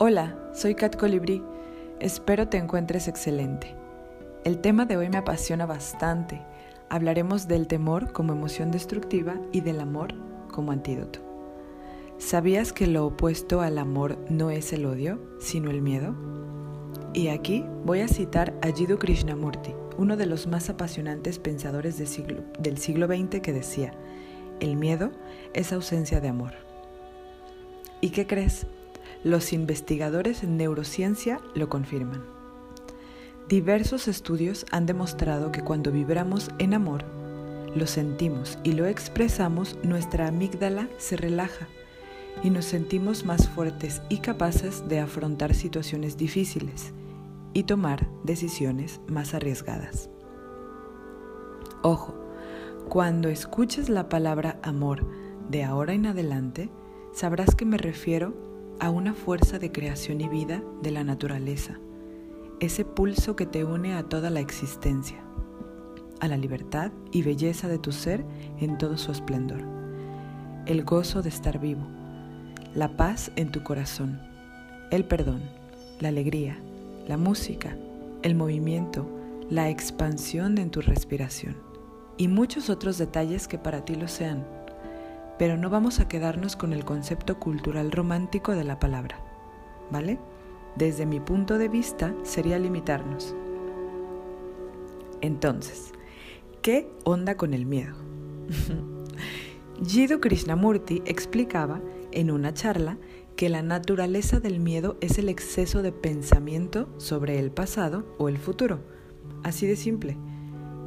Hola, soy Kat Colibrí. Espero te encuentres excelente. El tema de hoy me apasiona bastante. Hablaremos del temor como emoción destructiva y del amor como antídoto. ¿Sabías que lo opuesto al amor no es el odio, sino el miedo? Y aquí voy a citar a Jiddu Krishnamurti, uno de los más apasionantes pensadores del siglo XX que decía, el miedo es ausencia de amor. ¿Y qué crees? Los investigadores en neurociencia lo confirman. Diversos estudios han demostrado que cuando vibramos en amor, lo sentimos y lo expresamos, nuestra amígdala se relaja y nos sentimos más fuertes y capaces de afrontar situaciones difíciles y tomar decisiones más arriesgadas. Ojo, cuando escuches la palabra amor de ahora en adelante, sabrás que me refiero a una fuerza de creación y vida de la naturaleza, ese pulso que te une a toda la existencia, a la libertad y belleza de tu ser en todo su esplendor, el gozo de estar vivo, la paz en tu corazón, el perdón, la alegría, la música, el movimiento, la expansión en tu respiración y muchos otros detalles que para ti lo sean pero no vamos a quedarnos con el concepto cultural romántico de la palabra, ¿vale? Desde mi punto de vista sería limitarnos. Entonces, ¿qué onda con el miedo? Jiddu Krishnamurti explicaba en una charla que la naturaleza del miedo es el exceso de pensamiento sobre el pasado o el futuro, así de simple,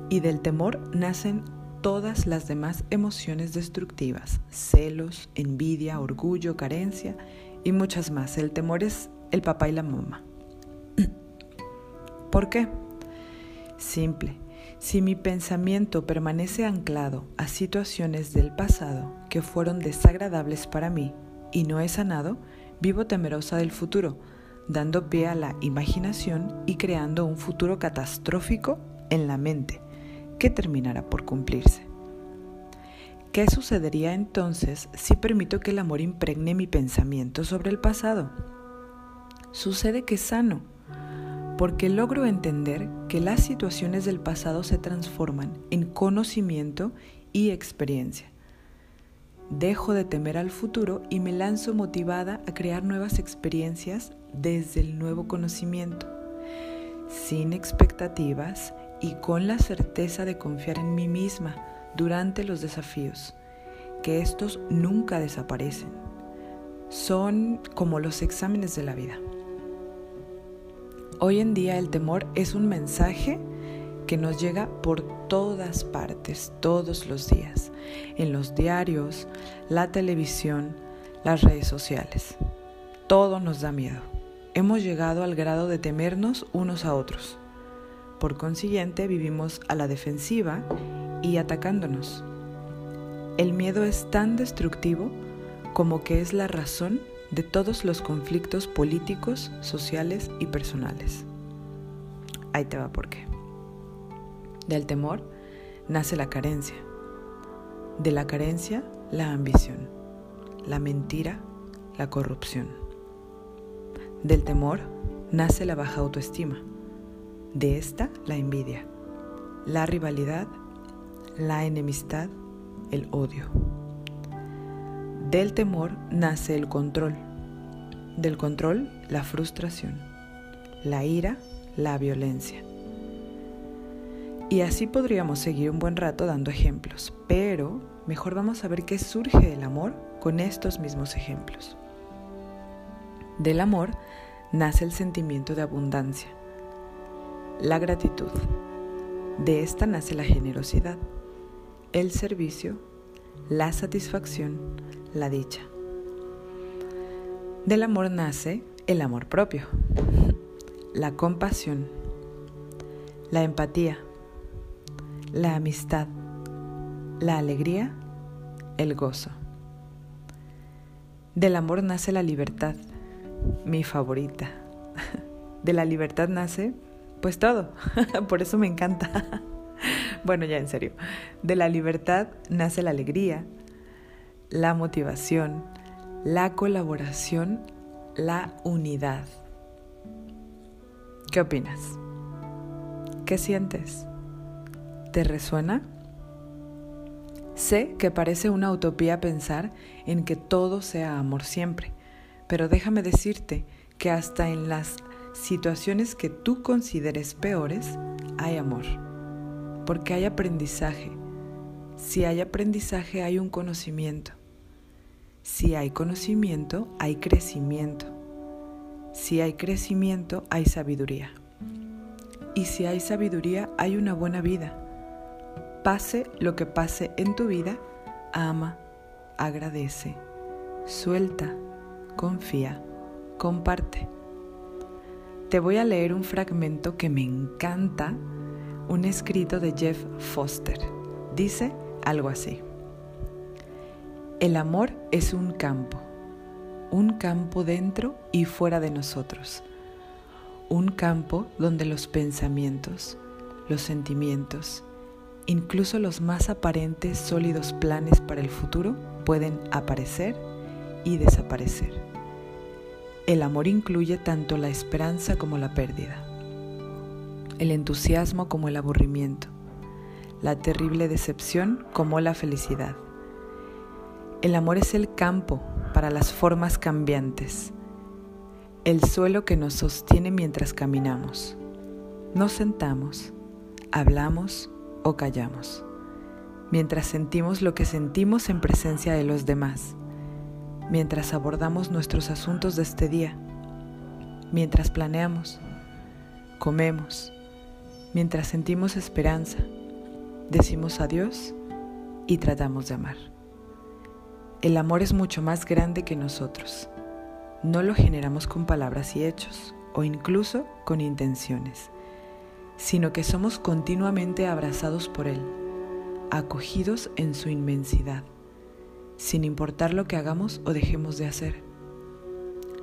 y del temor nacen todas las demás emociones destructivas, celos, envidia, orgullo, carencia y muchas más. El temor es el papá y la mamá. ¿Por qué? Simple. Si mi pensamiento permanece anclado a situaciones del pasado que fueron desagradables para mí y no he sanado, vivo temerosa del futuro, dando pie a la imaginación y creando un futuro catastrófico en la mente que terminará por cumplirse. ¿Qué sucedería entonces si permito que el amor impregne mi pensamiento sobre el pasado? Sucede que sano, porque logro entender que las situaciones del pasado se transforman en conocimiento y experiencia. Dejo de temer al futuro y me lanzo motivada a crear nuevas experiencias desde el nuevo conocimiento, sin expectativas y con la certeza de confiar en mí misma durante los desafíos, que estos nunca desaparecen. Son como los exámenes de la vida. Hoy en día el temor es un mensaje que nos llega por todas partes, todos los días, en los diarios, la televisión, las redes sociales. Todo nos da miedo. Hemos llegado al grado de temernos unos a otros. Por consiguiente, vivimos a la defensiva y atacándonos. El miedo es tan destructivo como que es la razón de todos los conflictos políticos, sociales y personales. Ahí te va por qué. Del temor nace la carencia. De la carencia, la ambición. La mentira, la corrupción. Del temor nace la baja autoestima. De esta, la envidia, la rivalidad, la enemistad, el odio. Del temor nace el control. Del control, la frustración. La ira, la violencia. Y así podríamos seguir un buen rato dando ejemplos, pero mejor vamos a ver qué surge del amor con estos mismos ejemplos. Del amor nace el sentimiento de abundancia la gratitud. De esta nace la generosidad, el servicio, la satisfacción, la dicha. Del amor nace el amor propio, la compasión, la empatía, la amistad, la alegría, el gozo. Del amor nace la libertad, mi favorita. De la libertad nace pues todo, por eso me encanta. bueno, ya en serio, de la libertad nace la alegría, la motivación, la colaboración la unidad. ¿Qué opinas? ¿Qué sientes? ¿Te resuena? Sé que parece una utopía pensar en que todo sea amor siempre, pero déjame decirte que hasta en las situaciones que tú consideres peores hay amor, porque hay aprendizaje. Si hay aprendizaje hay un conocimiento. Si hay conocimiento hay crecimiento. Si hay crecimiento hay sabiduría. Y si hay sabiduría hay una buena vida. Pase lo que pase en tu vida, ama, agradece, suelta, confía, comparte. Te voy a leer un fragmento que me encanta, un escrito de Jeff Foster. Dice algo así. El amor es un campo, un campo dentro y fuera de nosotros, un campo donde los pensamientos, los sentimientos, incluso los más aparentes sólidos planes para el futuro pueden aparecer y desaparecer. El amor incluye tanto la esperanza como la pérdida, el entusiasmo como el aburrimiento, la terrible decepción como la felicidad. El amor es el campo para las formas cambiantes, el suelo que nos sostiene mientras caminamos. Nos sentamos, hablamos o callamos, mientras sentimos lo que sentimos en presencia de los demás mientras abordamos nuestros asuntos de este día, mientras planeamos, comemos, mientras sentimos esperanza, decimos adiós y tratamos de amar. El amor es mucho más grande que nosotros. No lo generamos con palabras y hechos, o incluso con intenciones, sino que somos continuamente abrazados por Él, acogidos en su inmensidad sin importar lo que hagamos o dejemos de hacer.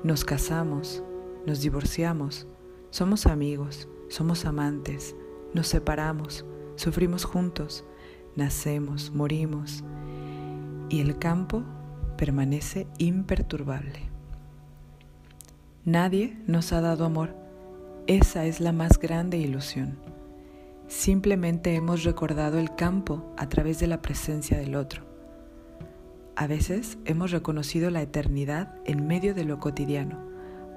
Nos casamos, nos divorciamos, somos amigos, somos amantes, nos separamos, sufrimos juntos, nacemos, morimos y el campo permanece imperturbable. Nadie nos ha dado amor, esa es la más grande ilusión. Simplemente hemos recordado el campo a través de la presencia del otro. A veces hemos reconocido la eternidad en medio de lo cotidiano,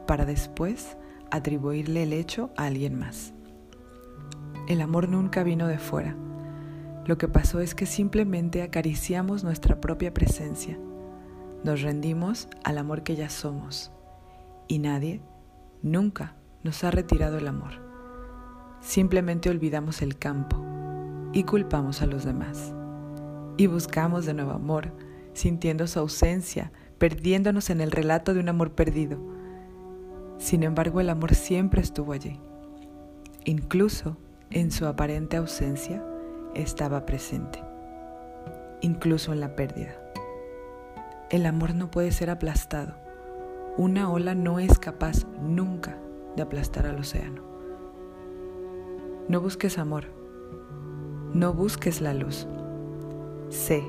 para después atribuirle el hecho a alguien más. El amor nunca vino de fuera. Lo que pasó es que simplemente acariciamos nuestra propia presencia. Nos rendimos al amor que ya somos. Y nadie, nunca, nos ha retirado el amor. Simplemente olvidamos el campo y culpamos a los demás. Y buscamos de nuevo amor sintiendo su ausencia, perdiéndonos en el relato de un amor perdido. Sin embargo, el amor siempre estuvo allí. Incluso en su aparente ausencia estaba presente. Incluso en la pérdida. El amor no puede ser aplastado. Una ola no es capaz nunca de aplastar al océano. No busques amor. No busques la luz. Sé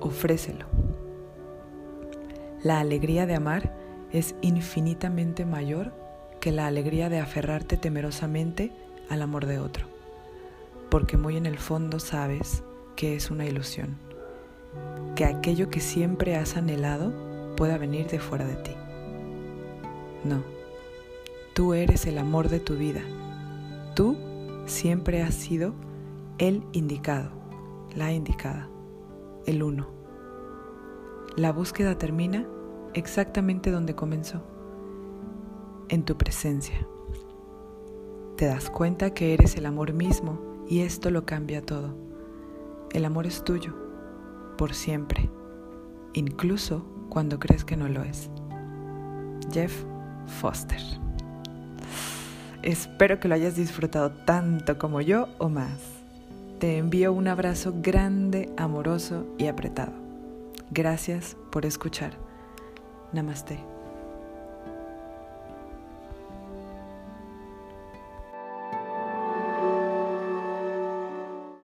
ofrécelo. La alegría de amar es infinitamente mayor que la alegría de aferrarte temerosamente al amor de otro, porque muy en el fondo sabes que es una ilusión, que aquello que siempre has anhelado pueda venir de fuera de ti. No, tú eres el amor de tu vida, tú siempre has sido el indicado, la indicada el uno. La búsqueda termina exactamente donde comenzó, en tu presencia. Te das cuenta que eres el amor mismo y esto lo cambia todo. El amor es tuyo, por siempre, incluso cuando crees que no lo es. Jeff Foster. Espero que lo hayas disfrutado tanto como yo o más. Te envío un abrazo grande, amoroso y apretado. Gracias por escuchar. Namaste.